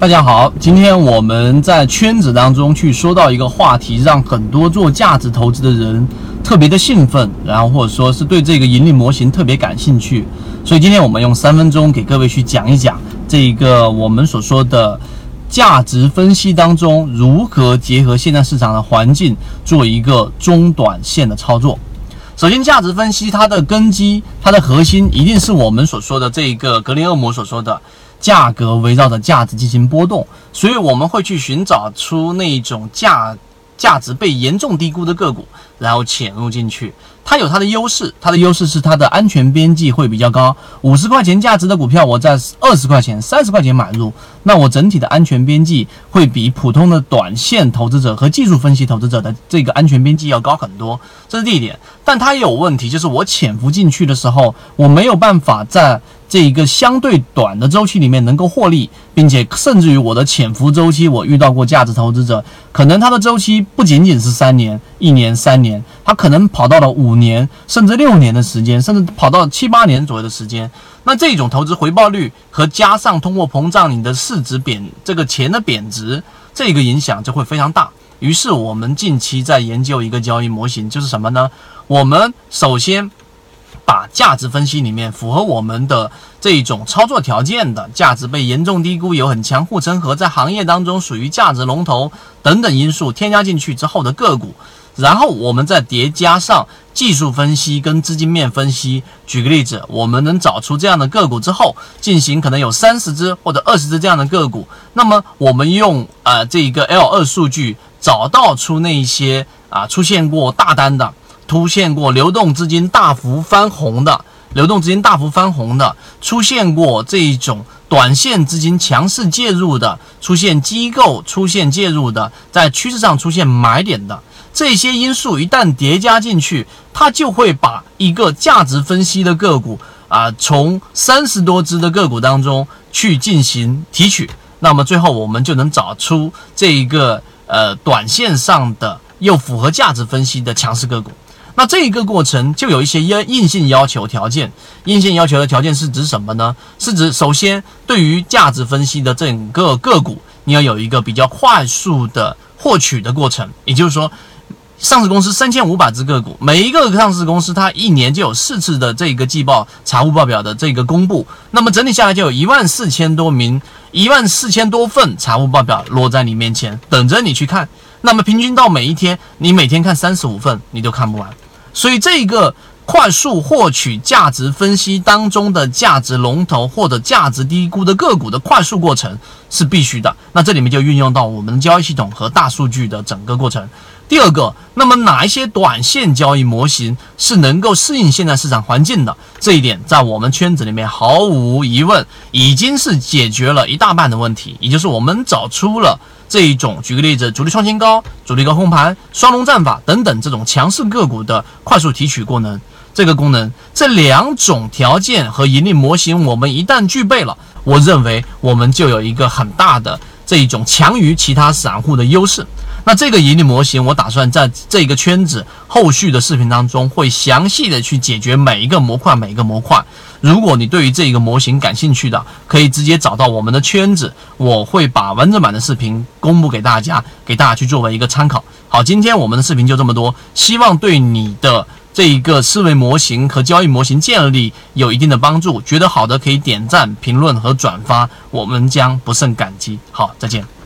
大家好，今天我们在圈子当中去说到一个话题，让很多做价值投资的人特别的兴奋，然后或者说是对这个盈利模型特别感兴趣。所以今天我们用三分钟给各位去讲一讲这一个我们所说的价值分析当中如何结合现在市场的环境做一个中短线的操作。首先，价值分析它的根基、它的核心一定是我们所说的这一个格林厄姆所说的。价格围绕着价值进行波动，所以我们会去寻找出那种价价值被严重低估的个股，然后潜入进去。它有它的优势，它的优势是它的安全边际会比较高。五十块钱价值的股票，我在二十块钱、三十块钱买入，那我整体的安全边际会比普通的短线投资者和技术分析投资者的这个安全边际要高很多。这是第一点，但它也有问题，就是我潜伏进去的时候，我没有办法在。这一个相对短的周期里面能够获利，并且甚至于我的潜伏周期，我遇到过价值投资者，可能他的周期不仅仅是三年、一年、三年，他可能跑到了五年甚至六年的时间，甚至跑到七八年左右的时间。那这种投资回报率和加上通货膨胀，你的市值贬，这个钱的贬值，这个影响就会非常大。于是我们近期在研究一个交易模型，就是什么呢？我们首先。把价值分析里面符合我们的这种操作条件的价值被严重低估、有很强护城河，在行业当中属于价值龙头等等因素添加进去之后的个股，然后我们再叠加上技术分析跟资金面分析。举个例子，我们能找出这样的个股之后，进行可能有三十只或者二十只这样的个股，那么我们用呃这一个 L 二数据找到出那些啊出现过大单的。出现过流动资金大幅翻红的，流动资金大幅翻红的，出现过这种短线资金强势介入的，出现机构出现介入的，在趋势上出现买点的这些因素一旦叠加进去，它就会把一个价值分析的个股啊，从三十多只的个股当中去进行提取，那么最后我们就能找出这一个呃短线上的又符合价值分析的强势个股。那这一个过程就有一些硬硬性要求条件，硬性要求的条件是指什么呢？是指首先对于价值分析的整个个股，你要有一个比较快速的获取的过程。也就是说，上市公司三千五百只个股，每一个上市公司它一年就有四次的这个季报财务报表的这个公布，那么整体下来就有一万四千多名、一万四千多份财务报表落在你面前，等着你去看。那么平均到每一天，你每天看三十五份，你都看不完。所以，这个快速获取价值分析当中的价值龙头或者价值低估的个股的快速过程是必须的。那这里面就运用到我们交易系统和大数据的整个过程。第二个，那么哪一些短线交易模型是能够适应现在市场环境的？这一点在我们圈子里面毫无疑问已经是解决了一大半的问题，也就是我们找出了。这一种，举个例子，主力创新高、主力高空盘、双龙战法等等这种强势个股的快速提取功能，这个功能，这两种条件和盈利模型，我们一旦具备了，我认为我们就有一个很大的这一种强于其他散户的优势。那这个盈利模型，我打算在这个圈子后续的视频当中，会详细的去解决每一个模块，每一个模块。如果你对于这个模型感兴趣的，可以直接找到我们的圈子，我会把完整版的视频公布给大家，给大家去作为一个参考。好，今天我们的视频就这么多，希望对你的这一个思维模型和交易模型建立有一定的帮助。觉得好的可以点赞、评论和转发，我们将不胜感激。好，再见。